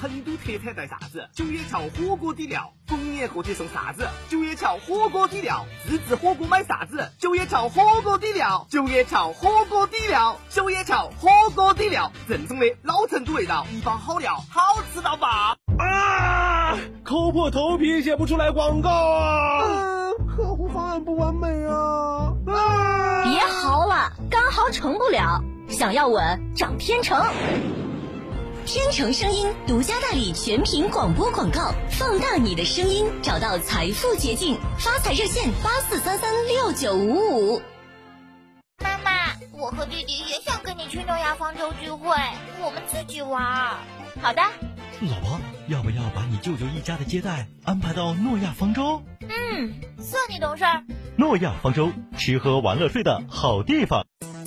成都特产带啥子？九叶桥火锅底料，逢年过节送啥子？九叶桥火锅底料，自制火锅买啥子？九叶桥火锅底料，九叶桥火锅底料，九叶桥火锅底料，正宗的老成都味道，一包好料，好吃到爆！啊！抠破头皮写不出来广告啊！嗯，客户方案不完美啊！啊！别嚎了，干嚎成不了，想要稳涨天成。天成声音独家代理全屏广播广告，放大你的声音，找到财富捷径。发财热线八四三三六九五五。妈妈，我和弟弟也想跟你去诺亚方舟聚会，我们自己玩。好的。老婆，要不要把你舅舅一家的接待安排到诺亚方舟？嗯，算你懂事儿。诺亚方舟，吃喝玩乐睡的好地方。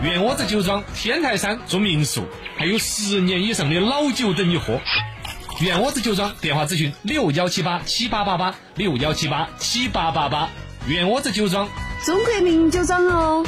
院窝子酒庄天台山住民宿，还有十年以上的老酒等你喝。袁窝子酒庄电话咨询六幺七八七八八八六幺七八七八八八。袁窝子酒庄，中国名酒庄哦。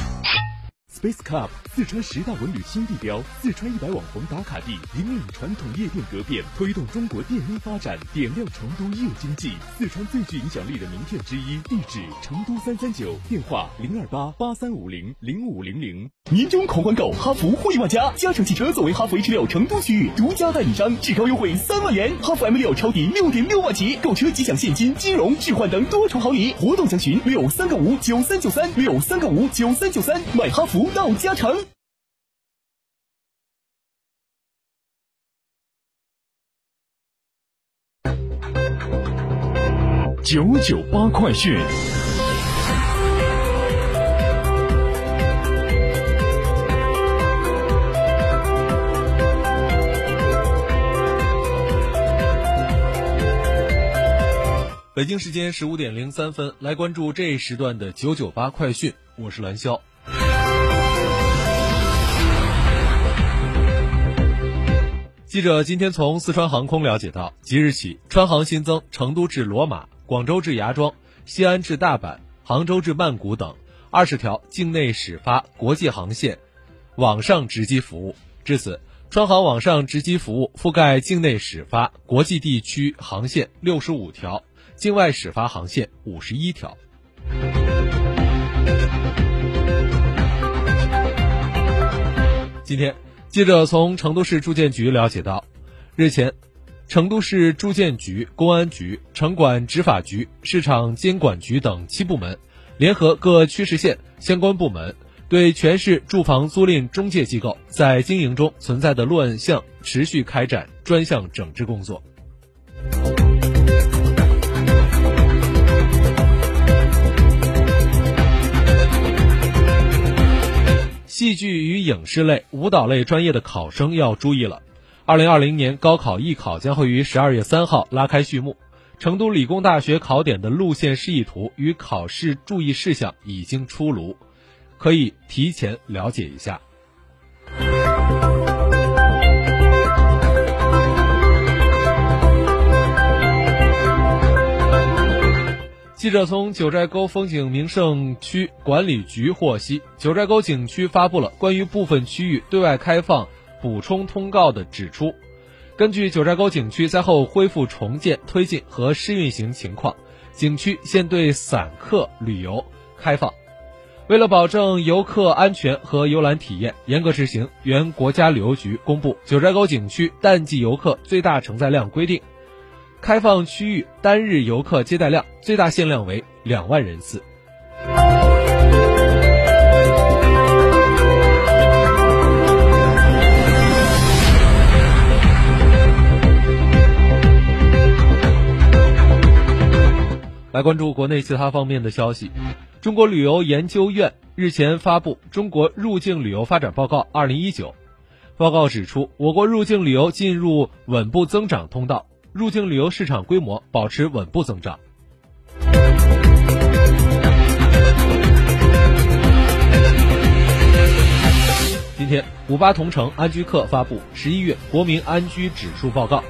Space Club 四川十大文旅新地标，四川一百网红打卡地，引领传统夜店革变，推动中国电音发展，点亮成都夜经济。四川最具影响力的名片之一，地址成都三三九，电话零二八八三五零零五零零。年终狂欢购，哈弗惠万家，嘉诚汽车作为哈弗 H 六成都区域独家代理商，至高优惠三万元，哈弗 M 六超低六点六万起，购车即享现金、金融、置换等多重好礼。活动详询六三个五九三九三六三个五九三九三，买哈弗到嘉诚。九九八快讯。北京时间十五点零三分，来关注这一时段的九九八快讯，我是蓝霄。记者今天从四川航空了解到，即日起，川航新增成都至罗马、广州至芽庄、西安至大阪、杭州至曼谷等二十条境内始发国际航线网上值机服务。至此，川航网上值机服务覆盖境内始发国际地区航线六十五条，境外始发航线五十一条。今天。记者从成都市住建局了解到，日前，成都市住建局、公安局、城管执法局、市场监管局等七部门，联合各区市县相关部门，对全市住房租赁中介机构在经营中存在的乱象，持续开展专项整治工作。戏剧与影视类、舞蹈类专业的考生要注意了。二零二零年高考艺考将会于十二月三号拉开序幕。成都理工大学考点的路线示意图与考试注意事项已经出炉，可以提前了解一下。记者从九寨沟风景名胜区管理局获悉，九寨沟景区发布了关于部分区域对外开放补充通告的指出，根据九寨沟景区灾后恢复重建推进和试运行情况，景区现对散客旅游开放。为了保证游客安全和游览体验，严格执行原国家旅游局公布《九寨沟景区淡季游客最大承载量规定》。开放区域单日游客接待量最大限量为两万人次。来关注国内其他方面的消息。中国旅游研究院日前发布《中国入境旅游发展报告（二零一九）》。报告指出，我国入境旅游进入稳步增长通道，入境旅游市场规模保持稳步增长。今天，五八同城安居客发布十一月国民安居指数报告。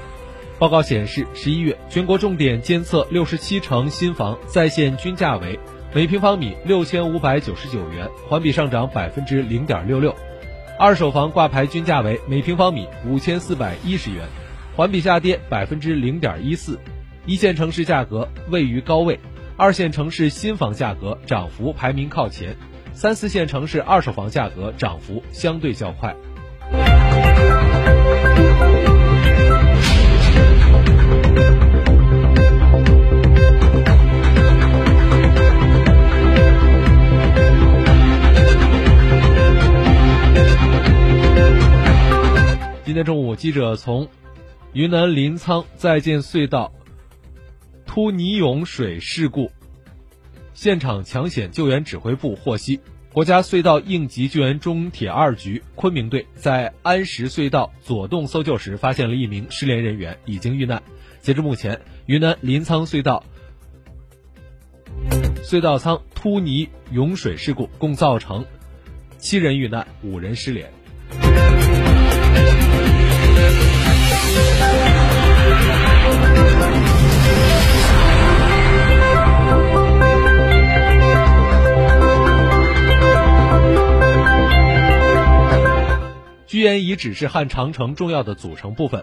报告显示，十一月全国重点监测六十七城新房在线均价为每平方米六千五百九十九元，环比上涨百分之零点六六；二手房挂牌均价为每平方米五千四百一十元，环比下跌百分之零点一四。一线城市价格位于高位，二线城市新房价格涨幅排名靠前，三四线城市二手房价格涨幅相对较快。今天中午，记者从云南临沧在建隧道突泥涌水事故现场抢险救援指挥部获悉，国家隧道应急救援中铁二局昆明队在安石隧道左洞搜救时，发现了一名失联人员，已经遇难。截至目前，云南临沧隧道隧道舱突泥涌水事故共造成七人遇难，五人失联。居延遗址是汉长城重要的组成部分。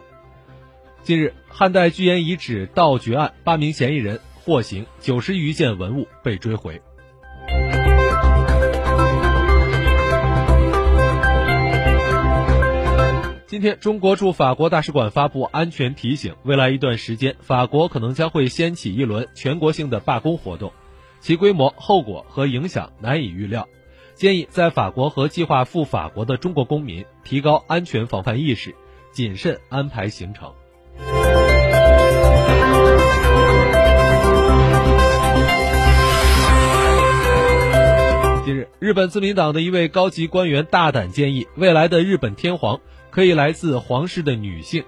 近日，汉代居延遗址盗掘案八名嫌疑人获刑，九十余件文物被追回。今天，中国驻法国大使馆发布安全提醒：未来一段时间，法国可能将会掀起一轮全国性的罢工活动，其规模、后果和影响难以预料。建议在法国和计划赴法国的中国公民提高安全防范意识，谨慎安排行程。近日，日本自民党的一位高级官员大胆建议，未来的日本天皇。可以来自皇室的女性，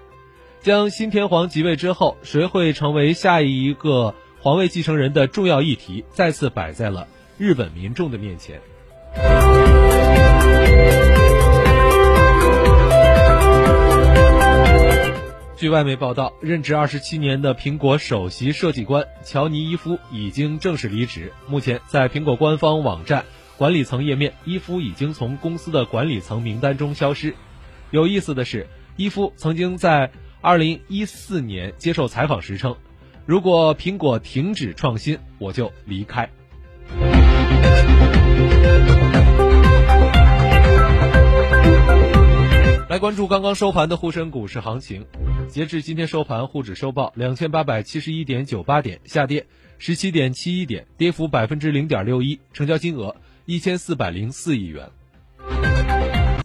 将新天皇即位之后，谁会成为下一个皇位继承人的重要议题，再次摆在了日本民众的面前。据外媒报道，任职二十七年的苹果首席设计官乔尼伊夫已经正式离职。目前，在苹果官方网站管理层页面，伊夫已经从公司的管理层名单中消失。有意思的是，伊夫曾经在二零一四年接受采访时称：“如果苹果停止创新，我就离开。”来关注刚刚收盘的沪深股市行情，截至今天收盘，沪指收报两千八百七十一点九八点，下跌十七点七一点，跌幅百分之零点六一，成交金额一千四百零四亿元。